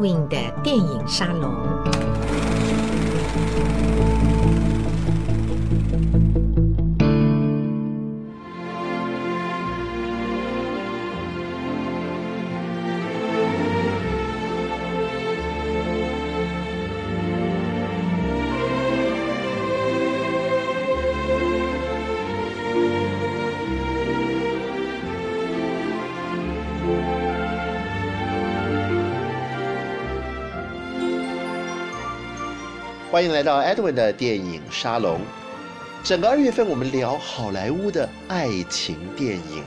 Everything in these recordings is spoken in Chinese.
Edwin 的电影沙龙。欢迎来到 Edwin 的电影沙龙。整个二月份，我们聊好莱坞的爱情电影，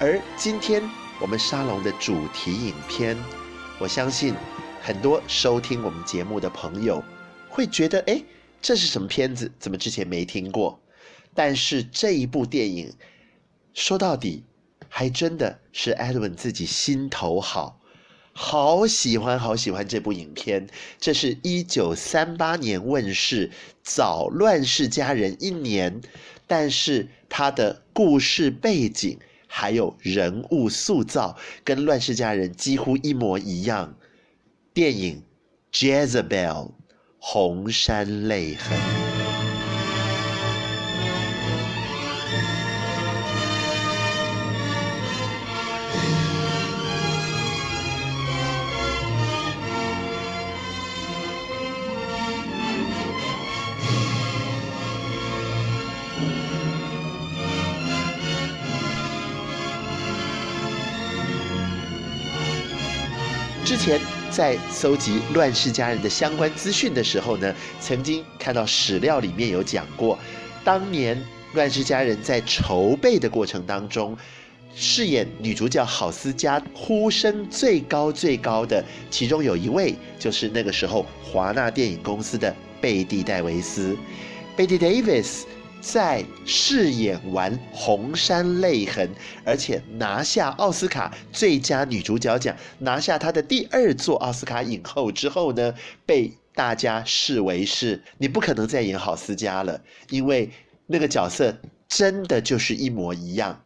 而今天我们沙龙的主题影片，我相信很多收听我们节目的朋友会觉得，哎，这是什么片子？怎么之前没听过？但是这一部电影，说到底，还真的是 Edwin 自己心头好。好喜欢，好喜欢这部影片。这是一九三八年问世，早《乱世佳人》一年，但是它的故事背景还有人物塑造跟《乱世佳人》几乎一模一样。电影《Jezebel》红衫泪痕。前在搜集《乱世佳人》的相关资讯的时候呢，曾经看到史料里面有讲过，当年《乱世佳人》在筹备的过程当中，饰演女主角郝思嘉呼声最高最高的，其中有一位就是那个时候华纳电影公司的贝蒂·戴维斯，Bette Davis。在饰演完《红山泪痕》，而且拿下奥斯卡最佳女主角奖，拿下她的第二座奥斯卡影后之后呢，被大家视为是你不可能再演郝思嘉了，因为那个角色真的就是一模一样。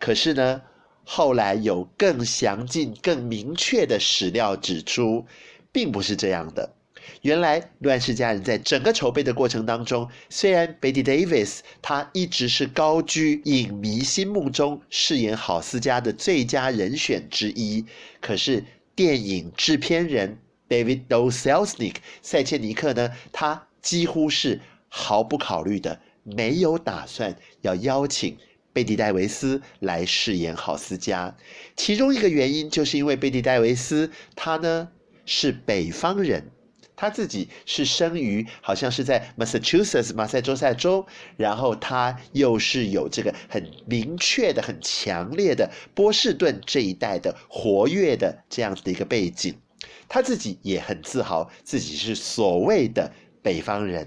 可是呢，后来有更详尽、更明确的史料指出，并不是这样的。原来《乱世佳人》在整个筹备的过程当中，虽然 Bette Davis 她一直是高居影迷心目中饰演郝思嘉的最佳人选之一，可是电影制片人 David d o Selznick 塞切尼克呢，他几乎是毫不考虑的，没有打算要邀请贝蒂·戴维斯来饰演郝思嘉。其中一个原因就是因为贝蒂·戴维斯他呢是北方人。他自己是生于好像是在 Massachusetts 马赛州塞州，然后他又是有这个很明确的、很强烈的波士顿这一带的活跃的这样子的一个背景，他自己也很自豪自己是所谓的北方人，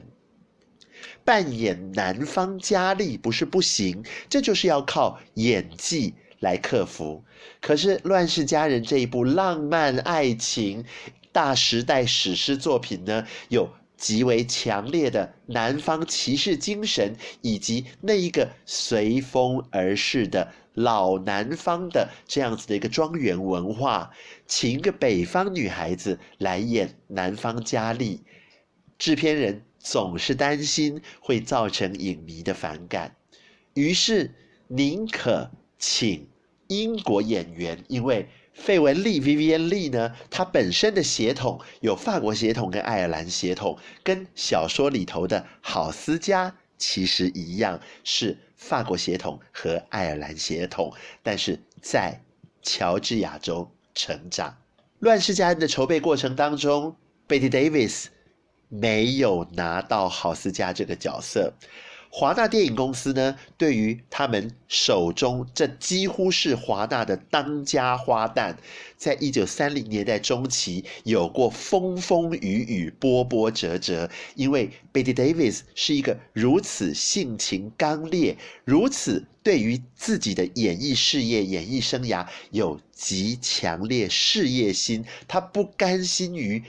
扮演南方佳丽不是不行，这就是要靠演技来克服。可是《乱世佳人》这一部浪漫爱情。大时代史诗作品呢，有极为强烈的南方骑士精神，以及那一个随风而逝的老南方的这样子的一个庄园文化，请一个北方女孩子来演南方佳丽，制片人总是担心会造成影迷的反感，于是宁可请英国演员，因为。费雯丽 Vivien Leigh 呢，她本身的血统有法国血统跟爱尔兰血统，跟小说里头的郝思嘉其实一样，是法国血统和爱尔兰血统，但是在乔治亚州成长。《乱世佳人》的筹备过程当中，Betty Davis 没有拿到郝思嘉这个角色。华纳电影公司呢，对于他们手中这几乎是华纳的当家花旦，在一九三零年代中期有过风风雨雨、波波折折。因为 Betty Davis 是一个如此性情刚烈、如此对于自己的演艺事业、演艺生涯有极强烈事业心，他不甘心于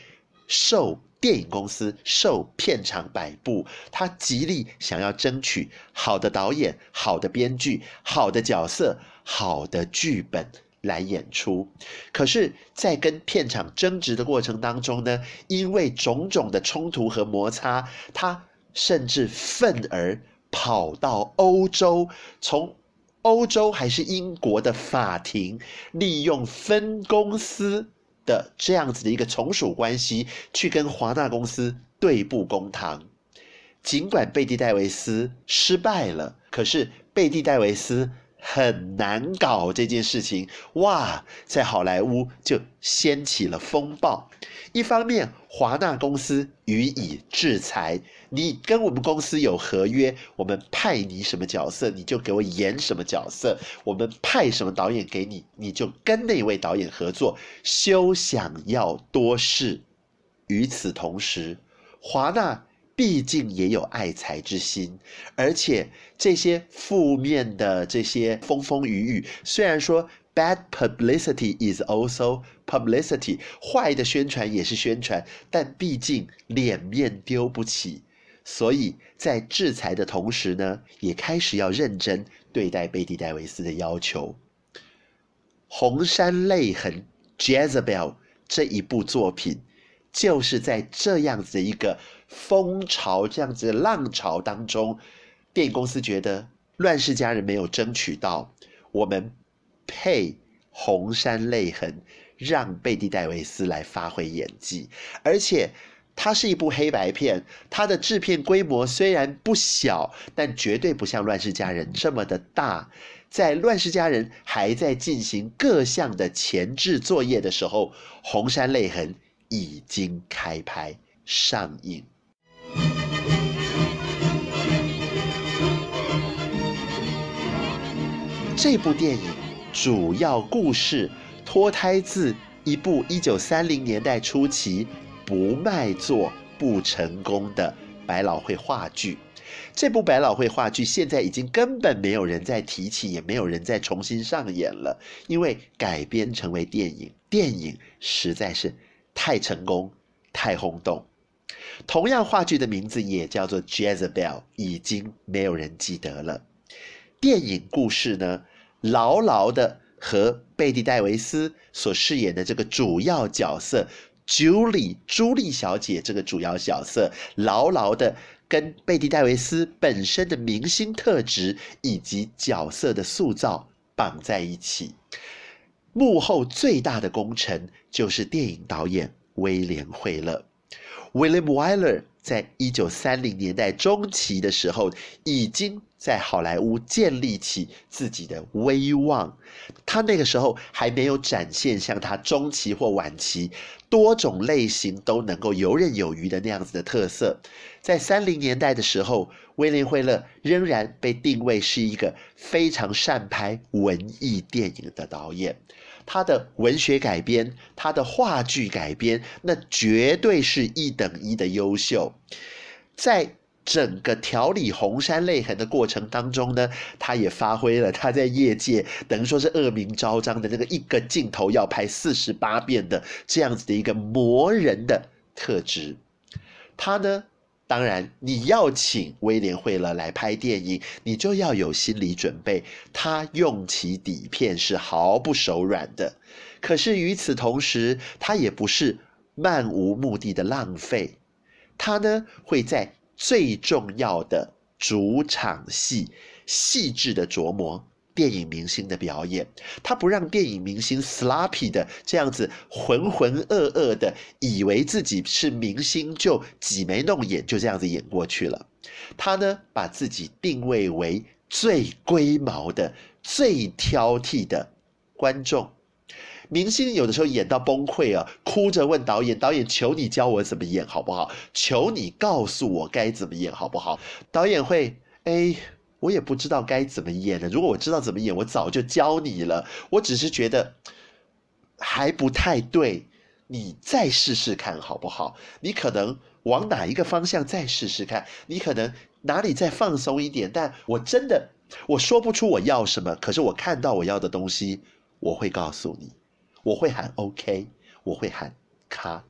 受。电影公司受片场摆布，他极力想要争取好的导演、好的编剧、好的角色、好的剧本来演出。可是，在跟片场争执的过程当中呢，因为种种的冲突和摩擦，他甚至愤而跑到欧洲，从欧洲还是英国的法庭，利用分公司的这样子的一个从属关系，去跟华纳公司对簿公堂。尽管贝蒂·戴维斯失败了，可是贝蒂·戴维斯很难搞这件事情。哇，在好莱坞就掀起了风暴。一方面，华纳公司予以制裁，你跟我们公司有合约，我们派你什么角色，你就给我演什么角色；我们派什么导演给你，你就跟那位导演合作，休想要多事。与此同时，华纳。毕竟也有爱财之心，而且这些负面的这些风风雨雨，虽然说 bad publicity is also publicity，坏的宣传也是宣传，但毕竟脸面丢不起，所以在制裁的同时呢，也开始要认真对待贝蒂·戴维斯的要求。《红山泪痕》（Jezebel） 这一部作品，就是在这样子的一个。风潮这样子的浪潮当中，电影公司觉得《乱世佳人》没有争取到，我们配《红山泪痕》，让贝蒂·戴维斯来发挥演技。而且它是一部黑白片，它的制片规模虽然不小，但绝对不像《乱世佳人》这么的大。在《乱世佳人》还在进行各项的前置作业的时候，《红山泪痕》已经开拍上映。这部电影主要故事脱胎自一部一九三零年代初期不卖座、不成功的百老汇话剧。这部百老汇话剧现在已经根本没有人再提起，也没有人再重新上演了，因为改编成为电影，电影实在是太成功、太轰动。同样，话剧的名字也叫做《Jezebel》，已经没有人记得了。电影故事呢，牢牢的和贝蒂·戴维斯所饰演的这个主要角色 Julie 朱莉小姐这个主要角色，牢牢的跟贝蒂·戴维斯本身的明星特质以及角色的塑造绑在一起。幕后最大的功臣就是电影导演威廉·惠勒。William Wyler 在一九三零年代中期的时候，已经在好莱坞建立起自己的威望。他那个时候还没有展现像他中期或晚期多种类型都能够游刃有余的那样子的特色。在三零年代的时候，威廉·惠勒仍然被定位是一个非常善拍文艺电影的导演。他的文学改编，他的话剧改编，那绝对是一等一的优秀。在整个调理《红山泪痕》的过程当中呢，他也发挥了他在业界等于说是恶名昭彰的那个一个镜头要拍四十八遍的这样子的一个磨人的特质。他呢，当然，你要请威廉·惠勒来拍电影，你就要有心理准备。他用起底片是毫不手软的。可是与此同时，他也不是漫无目的的浪费。他呢，会在最重要的主场戏细致的琢磨。电影明星的表演，他不让电影明星 sloppy 的这样子浑浑噩噩的，以为自己是明星就挤眉弄眼就这样子演过去了。他呢，把自己定位为最龟毛的、最挑剔的观众。明星有的时候演到崩溃啊，哭着问导演：“导演，求你教我怎么演好不好？求你告诉我该怎么演好不好？”导演会哎。我也不知道该怎么演了。如果我知道怎么演，我早就教你了。我只是觉得还不太对，你再试试看好不好？你可能往哪一个方向再试试看？你可能哪里再放松一点？但我真的我说不出我要什么，可是我看到我要的东西，我会告诉你，我会喊 OK，我会喊咔。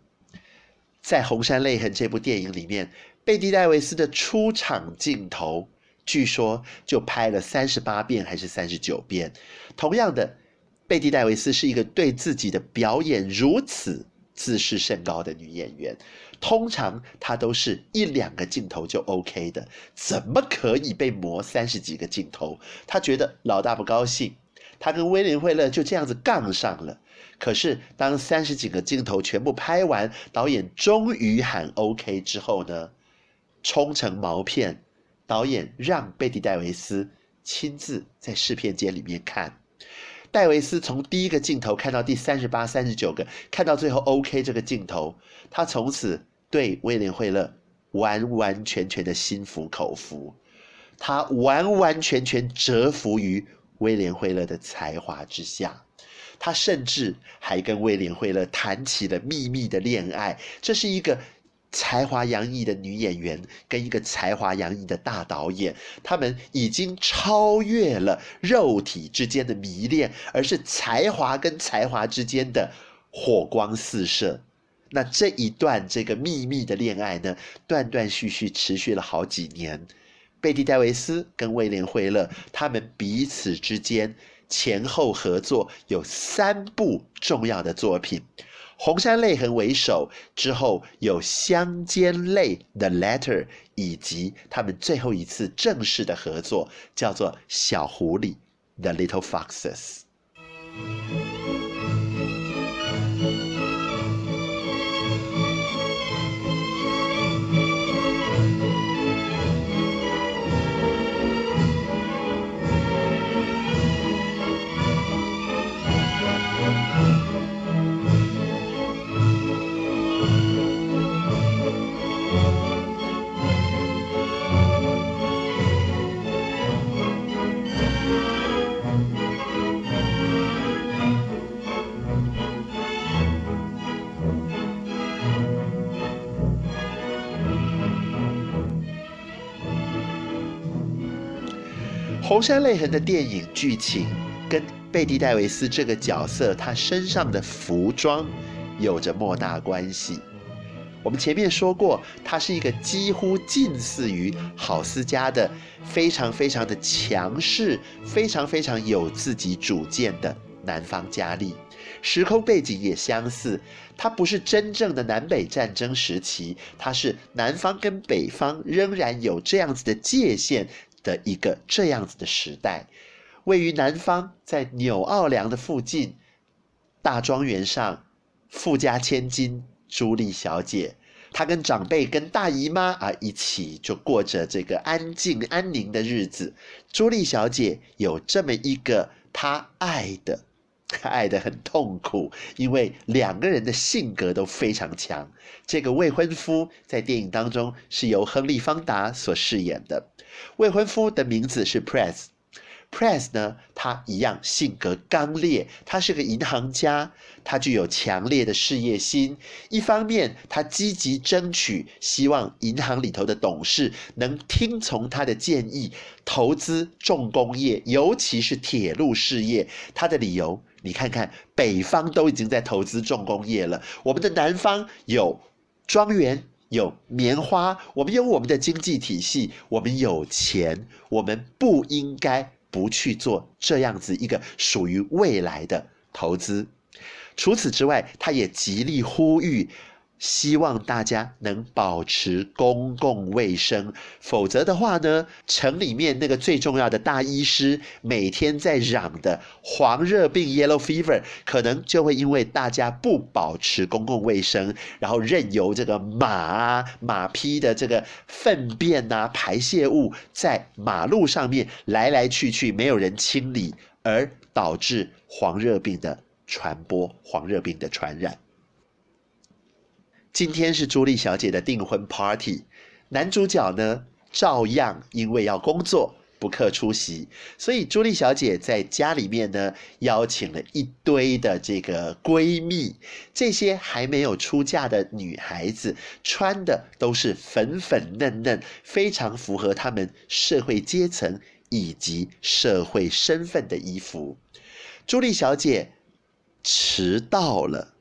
在《红山泪痕》这部电影里面，贝蒂·戴维斯的出场镜头。据说就拍了三十八遍还是三十九遍。同样的，贝蒂·戴维斯是一个对自己的表演如此自视甚高的女演员，通常她都是一两个镜头就 OK 的，怎么可以被磨三十几个镜头？她觉得老大不高兴，她跟威廉·惠勒就这样子杠上了。可是当三十几个镜头全部拍完，导演终于喊 OK 之后呢，冲成毛片，导演让贝蒂·戴维斯亲自在试片间里面看。戴维斯从第一个镜头看到第三十八、三十九个，看到最后 OK 这个镜头，他从此对威廉·惠勒完完全全的心服口服，他完完全全折服于威廉·惠勒的才华之下，他甚至还跟威廉·惠勒谈起了秘密的恋爱，这是一个。才华洋溢的女演员跟一个才华洋溢的大导演，他们已经超越了肉体之间的迷恋，而是才华跟才华之间的火光四射。那这一段这个秘密的恋爱呢，断断续续持续了好几年。贝蒂·戴维斯跟威廉·惠勒他们彼此之间前后合作有三部重要的作品。红山泪痕为首，之后有香煎泪 The Letter，以及他们最后一次正式的合作，叫做小狐狸 The Little Foxes。红山泪痕的电影剧情跟贝蒂·戴维斯这个角色他身上的服装有着莫大关系。我们前面说过，他是一个几乎近似于郝思嘉的非常非常的强势、非常非常有自己主见的南方佳丽。时空背景也相似，他不是真正的南北战争时期，他是南方跟北方仍然有这样子的界限。的一个这样子的时代，位于南方，在纽奥良的附近大庄园上，富家千金朱莉小姐，她跟长辈、跟大姨妈啊一起就过着这个安静安宁的日子。朱莉小姐有这么一个她爱的，爱得很痛苦，因为两个人的性格都非常强。这个未婚夫在电影当中是由亨利·方达所饰演的。未婚夫的名字是 Press。Press 呢，他一样性格刚烈，他是个银行家，他具有强烈的事业心。一方面，他积极争取，希望银行里头的董事能听从他的建议，投资重工业，尤其是铁路事业。他的理由，你看看，北方都已经在投资重工业了，我们的南方有庄园。有棉花，我们有我们的经济体系，我们有钱，我们不应该不去做这样子一个属于未来的投资。除此之外，他也极力呼吁。希望大家能保持公共卫生，否则的话呢，城里面那个最重要的大医师每天在嚷的黄热病 （Yellow Fever） 可能就会因为大家不保持公共卫生，然后任由这个马啊、马匹的这个粪便啊、排泄物在马路上面来来去去，没有人清理，而导致黄热病的传播、黄热病的传染。今天是朱莉小姐的订婚 party，男主角呢照样因为要工作不克出席，所以朱莉小姐在家里面呢邀请了一堆的这个闺蜜，这些还没有出嫁的女孩子穿的都是粉粉嫩嫩，非常符合她们社会阶层以及社会身份的衣服。朱莉小姐迟到了。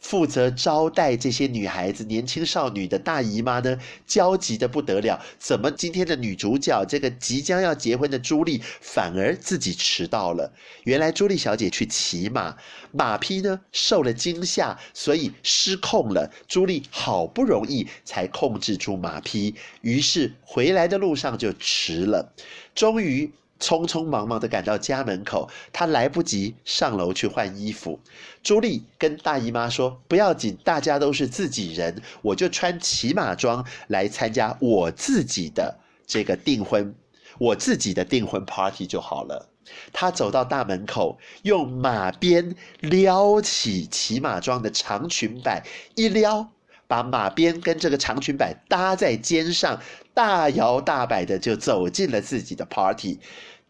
负责招待这些女孩子、年轻少女的大姨妈呢，焦急的不得了。怎么今天的女主角这个即将要结婚的朱莉，反而自己迟到了？原来朱莉小姐去骑马，马匹呢受了惊吓，所以失控了。朱莉好不容易才控制住马匹，于是回来的路上就迟了。终于。匆匆忙忙地赶到家门口，他来不及上楼去换衣服。朱莉跟大姨妈说：“不要紧，大家都是自己人，我就穿骑马装来参加我自己的这个订婚，我自己的订婚 party 就好了。”他走到大门口，用马鞭撩起骑马装的长裙摆，一撩，把马鞭跟这个长裙摆搭在肩上，大摇大摆的就走进了自己的 party。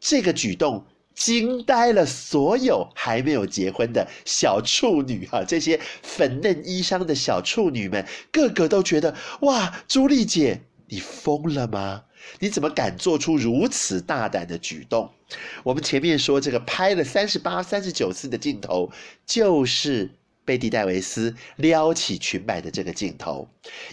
这个举动惊呆了所有还没有结婚的小处女哈，这些粉嫩衣裳的小处女们，个个都觉得哇，朱莉姐，你疯了吗？你怎么敢做出如此大胆的举动？我们前面说这个拍了三十八、三十九次的镜头，就是贝蒂·戴维斯撩起裙摆的这个镜头，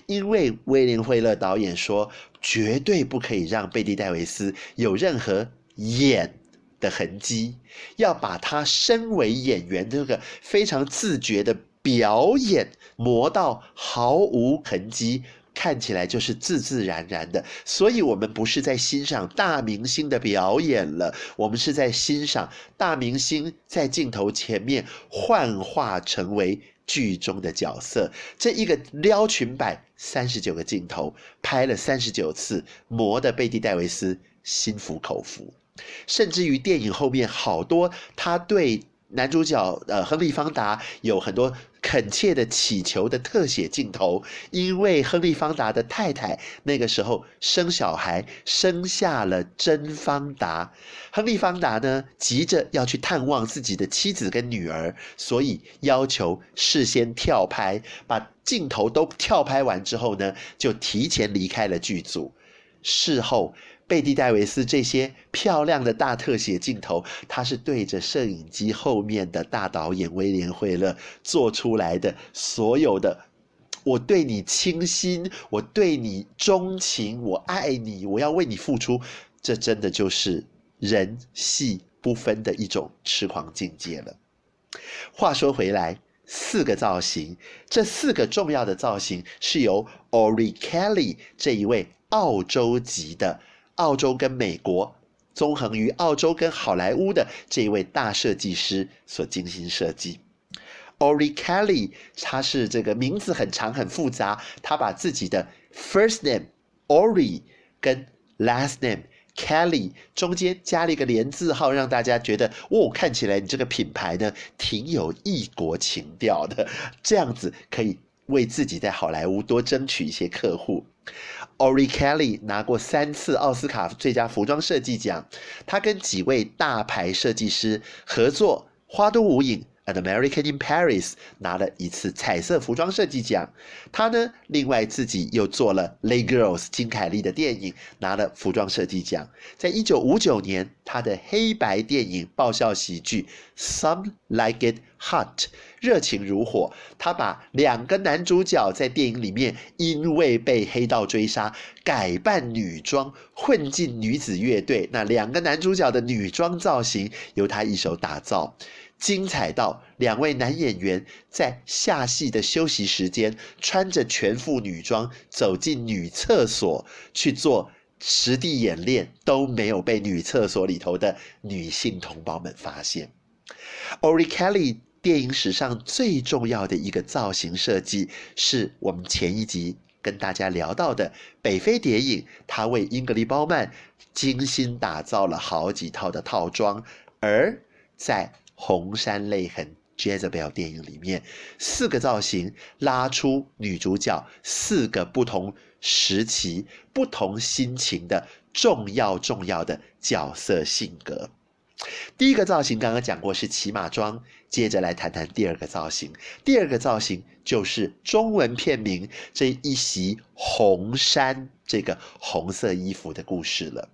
因为威廉·惠勒导演说，绝对不可以让贝蒂·戴维斯有任何。演的痕迹，要把他身为演员这个非常自觉的表演磨到毫无痕迹，看起来就是自自然然的。所以，我们不是在欣赏大明星的表演了，我们是在欣赏大明星在镜头前面幻化成为剧中的角色。这一个撩裙摆三十九个镜头，拍了三十九次，磨得贝蒂·戴维斯心服口服。甚至于电影后面好多，他对男主角呃亨利·方达有很多恳切的祈求的特写镜头，因为亨利·方达的太太那个时候生小孩，生下了甄方达。亨利·方达呢急着要去探望自己的妻子跟女儿，所以要求事先跳拍，把镜头都跳拍完之后呢，就提前离开了剧组。事后。贝蒂·戴维斯这些漂亮的大特写镜头，他是对着摄影机后面的大导演威廉·惠勒做出来的。所有的，我对你倾心，我对你钟情，我爱你，我要为你付出，这真的就是人戏不分的一种痴狂境界了。话说回来，四个造型，这四个重要的造型是由 Ori Kelly 这一位澳洲籍的。澳洲跟美国，纵横于澳洲跟好莱坞的这一位大设计师所精心设计。Ori Kelly，他是这个名字很长很复杂，他把自己的 first name Ori 跟 last name Kelly 中间加了一个连字号，让大家觉得哦，看起来你这个品牌呢挺有异国情调的，这样子可以为自己在好莱坞多争取一些客户。Ori Kelly 拿过三次奥斯卡最佳服装设计奖，他跟几位大牌设计师合作，《花都无影》An American in Paris 拿了一次彩色服装设计奖。他呢，另外自己又做了《Les Girls》金凯利的电影，拿了服装设计奖。在一九五九年，他的黑白电影爆笑喜剧《Some Like It Hot》。热情如火，他把两个男主角在电影里面因为被黑道追杀，改扮女装混进女子乐队。那两个男主角的女装造型由他一手打造，精彩到两位男演员在下戏的休息时间，穿着全副女装走进女厕所去做实地演练，都没有被女厕所里头的女性同胞们发现。Ori Kelly。电影史上最重要的一个造型设计，是我们前一集跟大家聊到的北非谍影。他为英格丽·褒曼精心打造了好几套的套装，而在《红山泪痕》（Jezebel） 电影里面，四个造型拉出女主角四个不同时期、不同心情的重要重要的角色性格。第一个造型刚刚讲过是骑马装，接着来谈谈第二个造型。第二个造型就是中文片名这一袭红衫，这个红色衣服的故事了。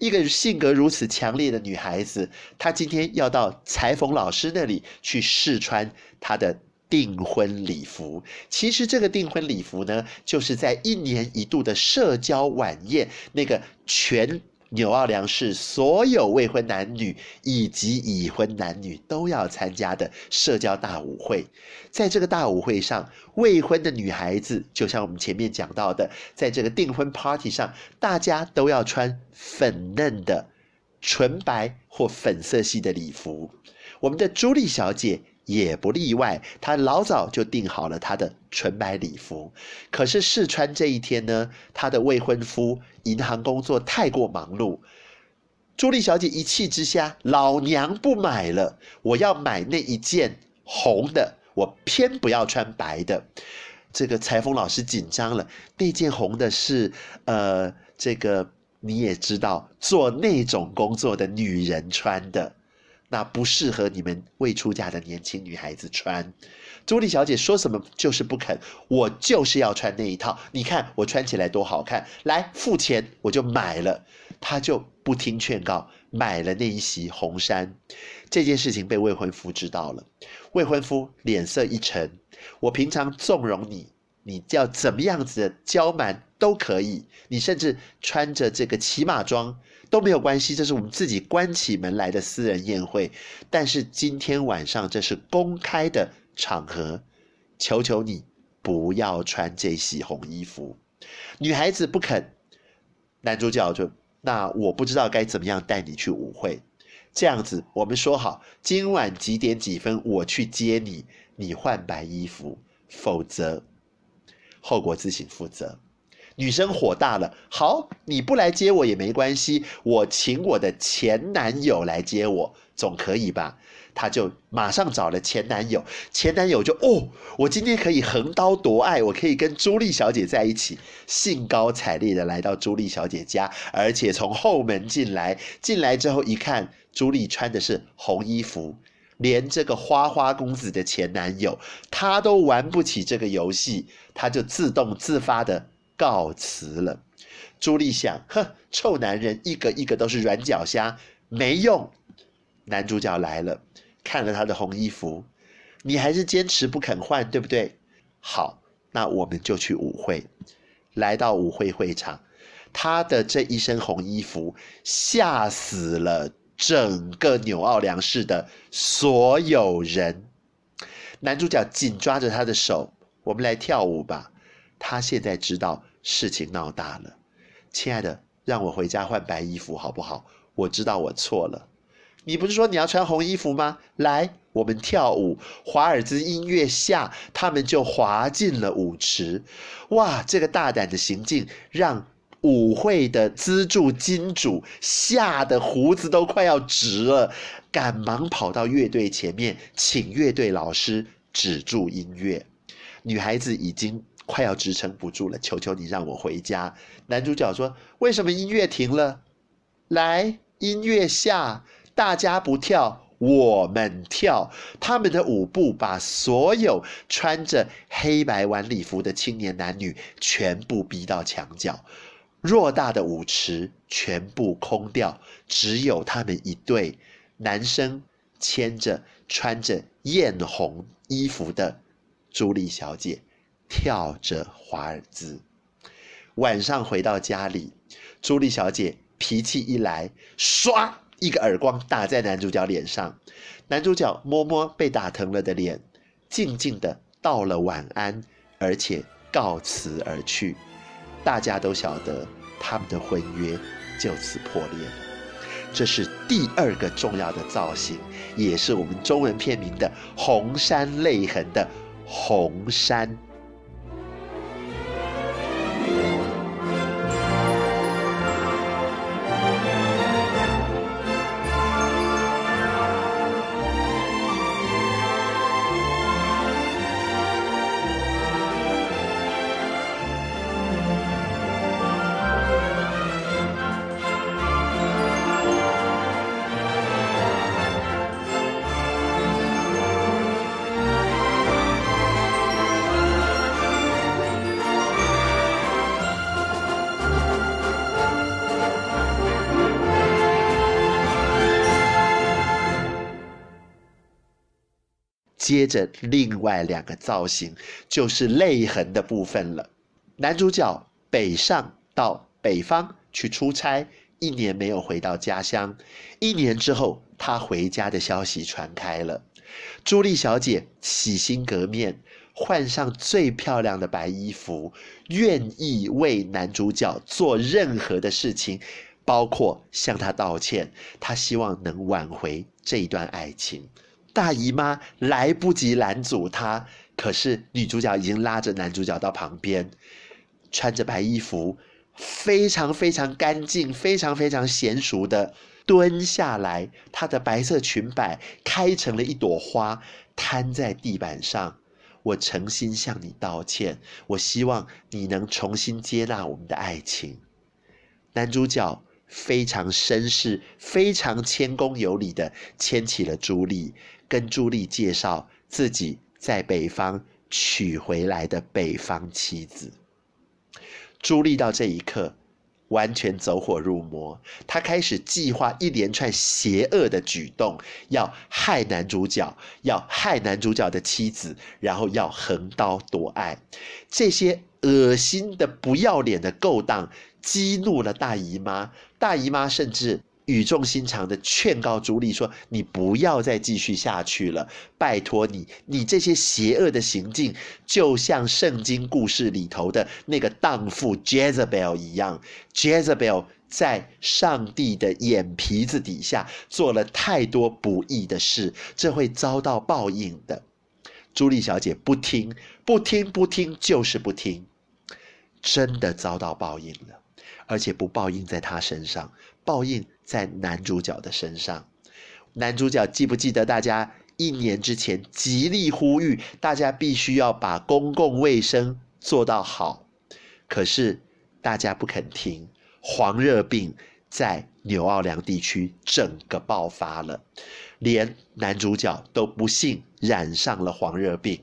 一个性格如此强烈的女孩子，她今天要到裁缝老师那里去试穿她的订婚礼服。其实这个订婚礼服呢，就是在一年一度的社交晚宴，那个全纽奥良市所有未婚男女以及已婚男女都要参加的社交大舞会。在这个大舞会上，未婚的女孩子，就像我们前面讲到的，在这个订婚 party 上，大家都要穿粉嫩的、纯白或粉色系的礼服。我们的朱莉小姐也不例外，她老早就订好了她的纯白礼服。可是试穿这一天呢，她的未婚夫银行工作太过忙碌，朱莉小姐一气之下，老娘不买了，我要买那一件红的，我偏不要穿白的。这个裁缝老师紧张了，那件红的是呃，这个你也知道，做那种工作的女人穿的。那不适合你们未出嫁的年轻女孩子穿。朱莉小姐说什么就是不肯，我就是要穿那一套。你看我穿起来多好看，来付钱我就买了。她就不听劝告，买了那一袭红衫。这件事情被未婚夫知道了，未婚夫脸色一沉。我平常纵容你，你要怎么样子的娇蛮都可以，你甚至穿着这个骑马装。都没有关系，这是我们自己关起门来的私人宴会。但是今天晚上这是公开的场合，求求你不要穿这袭红衣服。女孩子不肯，男主角就那我不知道该怎么样带你去舞会。这样子，我们说好，今晚几点几分我去接你，你换白衣服，否则后果自行负责。女生火大了，好，你不来接我也没关系，我请我的前男友来接我，总可以吧？她就马上找了前男友，前男友就哦，我今天可以横刀夺爱，我可以跟朱莉小姐在一起，兴高采烈的来到朱莉小姐家，而且从后门进来，进来之后一看，朱莉穿的是红衣服，连这个花花公子的前男友，他都玩不起这个游戏，他就自动自发的。告辞了，朱莉想，哼，臭男人一个一个都是软脚虾，没用。男主角来了，看了他的红衣服，你还是坚持不肯换，对不对？好，那我们就去舞会。来到舞会会场，他的这一身红衣服吓死了整个纽奥良市的所有人。男主角紧抓着他的手，我们来跳舞吧。他现在知道事情闹大了，亲爱的，让我回家换白衣服好不好？我知道我错了。你不是说你要穿红衣服吗？来，我们跳舞。华尔兹音乐下，他们就滑进了舞池。哇，这个大胆的行径让舞会的资助金主吓得胡子都快要直了，赶忙跑到乐队前面，请乐队老师止住音乐。女孩子已经。快要支撑不住了，求求你让我回家。男主角说：“为什么音乐停了？来，音乐下，大家不跳，我们跳。”他们的舞步把所有穿着黑白晚礼服的青年男女全部逼到墙角，偌大的舞池全部空掉，只有他们一对男生牵着穿着艳红衣服的朱莉小姐。跳着华尔兹，晚上回到家里，朱莉小姐脾气一来，唰一个耳光打在男主角脸上。男主角摸摸被打疼了的脸，静静的道了晚安，而且告辞而去。大家都晓得他们的婚约就此破裂了。这是第二个重要的造型，也是我们中文片名的《红山泪痕》的红山。接着另外两个造型就是泪痕的部分了。男主角北上到北方去出差，一年没有回到家乡。一年之后，他回家的消息传开了。朱莉小姐洗心革面，换上最漂亮的白衣服，愿意为男主角做任何的事情，包括向他道歉。她希望能挽回这一段爱情。大姨妈来不及拦阻她，可是女主角已经拉着男主角到旁边，穿着白衣服，非常非常干净，非常非常娴熟的蹲下来，她的白色裙摆开成了一朵花，摊在地板上。我诚心向你道歉，我希望你能重新接纳我们的爱情。男主角非常绅士，非常谦恭有礼的牵起了朱莉。跟朱莉介绍自己在北方娶回来的北方妻子。朱莉到这一刻完全走火入魔，她开始计划一连串邪恶的举动，要害男主角，要害男主角的妻子，然后要横刀夺爱。这些恶心的、不要脸的勾当激怒了大姨妈，大姨妈甚至。语重心长的劝告朱莉说：“你不要再继续下去了，拜托你，你这些邪恶的行径，就像圣经故事里头的那个荡妇 Jezebel 一样。Jezebel 在上帝的眼皮子底下做了太多不义的事，这会遭到报应的。”朱莉小姐不听，不听，不听，就是不听，真的遭到报应了，而且不报应在她身上。报应在男主角的身上。男主角记不记得大家一年之前极力呼吁大家必须要把公共卫生做到好，可是大家不肯听。黄热病在纽奥良地区整个爆发了，连男主角都不幸染上了黄热病。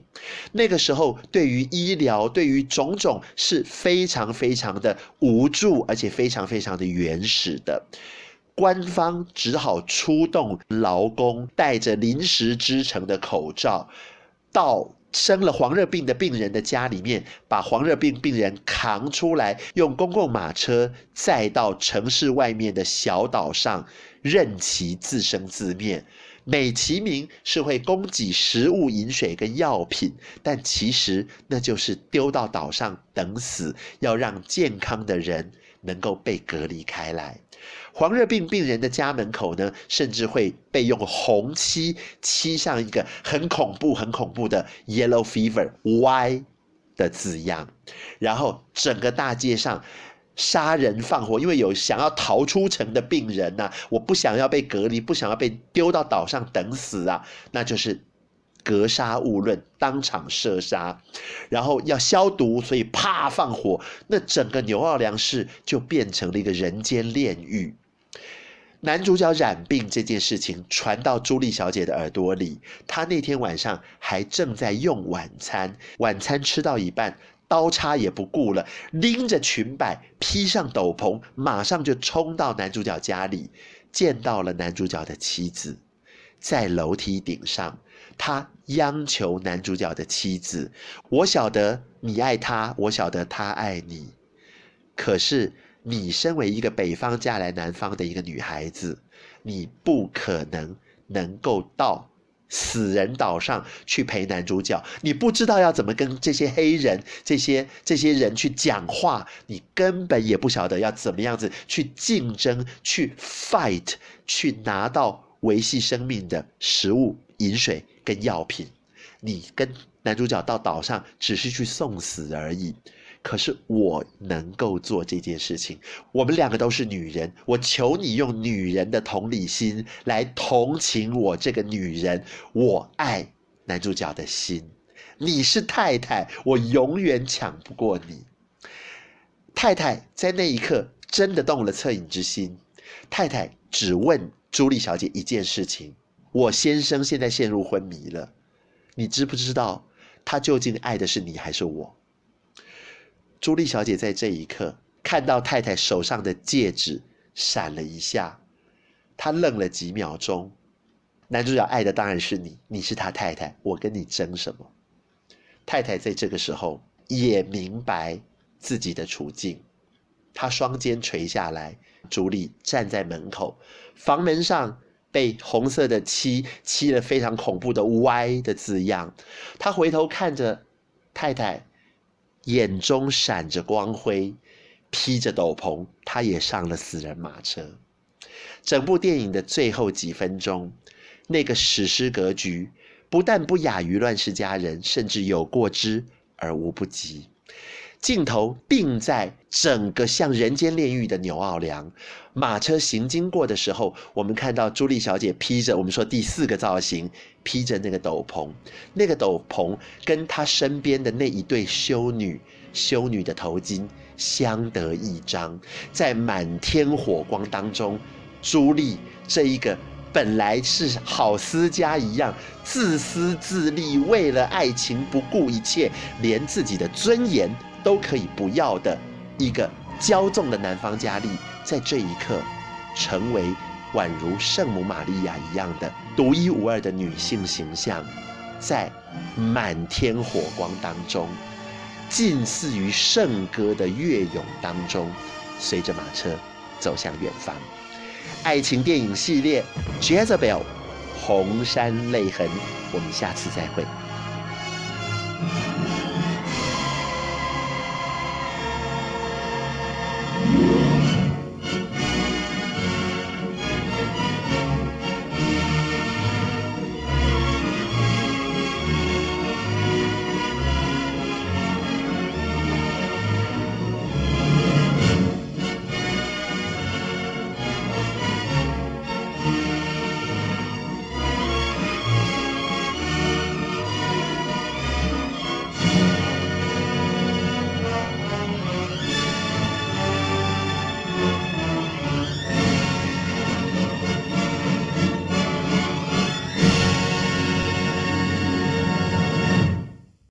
那个时候，对于医疗，对于种种是非常非常的无助，而且非常非常的原始的。官方只好出动劳工，戴着临时织成的口罩，到生了黄热病的病人的家里面，把黄热病病人扛出来，用公共马车载到城市外面的小岛上，任其自生自灭。美其名是会供给食物、饮水跟药品，但其实那就是丢到岛上等死，要让健康的人能够被隔离开来。黄热病病人的家门口呢，甚至会被用红漆漆上一个很恐怖、很恐怖的 “yellow fever”（Y） 的字样，然后整个大街上。杀人放火，因为有想要逃出城的病人呐、我不想要被隔离，不想要被丢到岛上等死啊，那就是格杀勿论，当场射杀，然后要消毒，所以啪放火，那整个牛奥良市就变成了一个人间炼狱。男主角染病这件事情传到朱莉小姐的耳朵里，她那天晚上还正在用晚餐，晚餐吃到一半。刀叉也不顾了，拎着裙摆，披上斗篷，马上就冲到男主角家里，见到了男主角的妻子，在楼梯顶上，他央求男主角的妻子：“我晓得你爱他，我晓得他爱你，可是你身为一个北方嫁来南方的一个女孩子，你不可能能够到。”死人岛上去陪男主角，你不知道要怎么跟这些黑人、这些这些人去讲话，你根本也不晓得要怎么样子去竞争、去 fight、去拿到维系生命的食物、饮水跟药品。你跟男主角到岛上只是去送死而已。可是我能够做这件事情，我们两个都是女人，我求你用女人的同理心来同情我这个女人，我爱男主角的心。你是太太，我永远抢不过你。太太在那一刻真的动了恻隐之心，太太只问朱莉小姐一件事情：我先生现在陷入昏迷了，你知不知道他究竟爱的是你还是我？朱莉小姐在这一刻看到太太手上的戒指闪了一下，她愣了几秒钟，男主角爱的当然是你，你是他太太，我跟你争什么？太太在这个时候也明白自己的处境，她双肩垂下来，朱莉站在门口，房门上被红色的漆漆了非常恐怖的 Y 的字样，他回头看着太太，眼中闪着光辉，披着斗篷，他也上了死人马车。整部电影的最后几分钟，那个史诗格局不但不亚于《乱世佳人》，甚至有过之而无不及。镜头定在整个像人间炼狱的纽奥良，马车行经过的时候，我们看到朱莉小姐披着我们说第四个造型，披着那个斗篷，那个斗篷跟她身边的那一对修女，修女的头巾相得益彰，在满天火光当中。朱莉这一个本来是好思家一样自私自利，为了爱情不顾一切，连自己的尊严都可以不要的一个骄纵的南方佳丽，在这一刻成为宛如圣母玛利亚一样的独一无二的女性形象，在满天火光当中，近似于圣歌的乐咏当中，随着马车走向远方。爱情电影系列《Jezebel》红山泪痕，我们下次再会。